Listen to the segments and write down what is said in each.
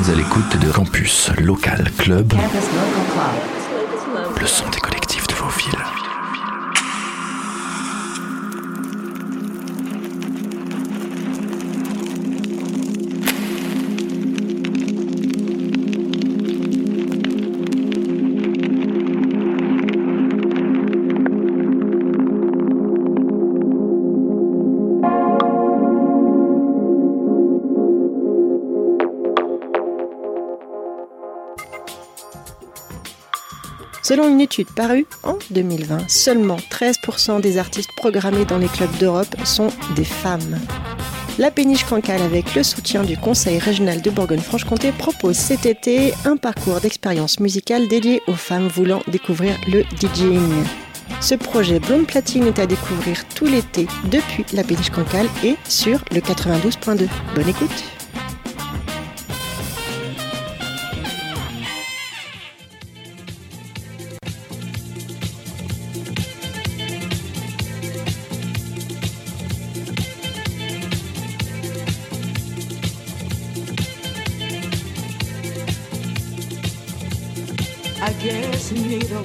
êtes à l'écoute de Campus Local Club, le son des collectifs de vos villes. Selon une étude parue en 2020, seulement 13% des artistes programmés dans les clubs d'Europe sont des femmes. La péniche cancale, avec le soutien du Conseil régional de Bourgogne-Franche-Comté, propose cet été un parcours d'expérience musicale dédié aux femmes voulant découvrir le DJing. Ce projet Blonde Platine est à découvrir tout l'été depuis la péniche cancale et sur le 92.2. Bonne écoute!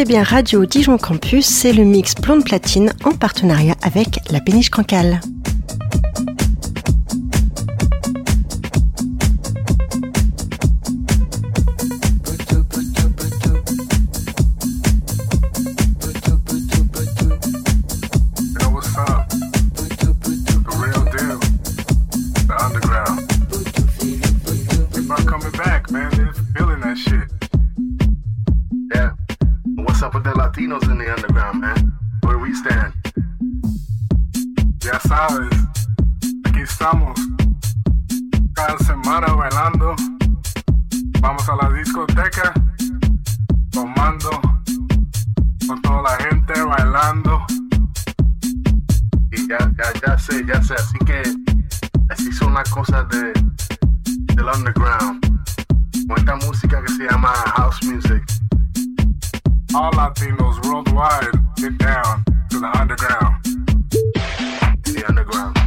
Écoutez bien Radio Dijon Campus, c'est le mix Blonde Platine en partenariat avec la péniche Cancale. Semana bailando. Vamos a la discoteca. Tomando. Con toda la gente bailando. Y ya, ya, ya sé, ya sé. Así que así son las cosas de, del underground. Con esta música que se llama house music. All Latinos worldwide get down to the underground. The. Underground.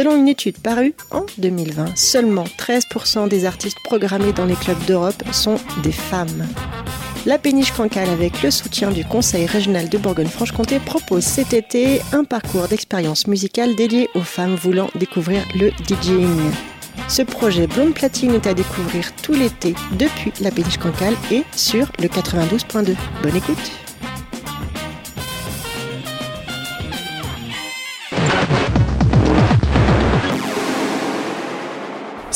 Selon une étude parue en 2020, seulement 13% des artistes programmés dans les clubs d'Europe sont des femmes. La péniche cancale, avec le soutien du Conseil régional de Bourgogne-Franche-Comté, propose cet été un parcours d'expérience musicale dédié aux femmes voulant découvrir le DJing. Ce projet Blonde Platine est à découvrir tout l'été depuis la péniche cancale et sur le 92.2. Bonne écoute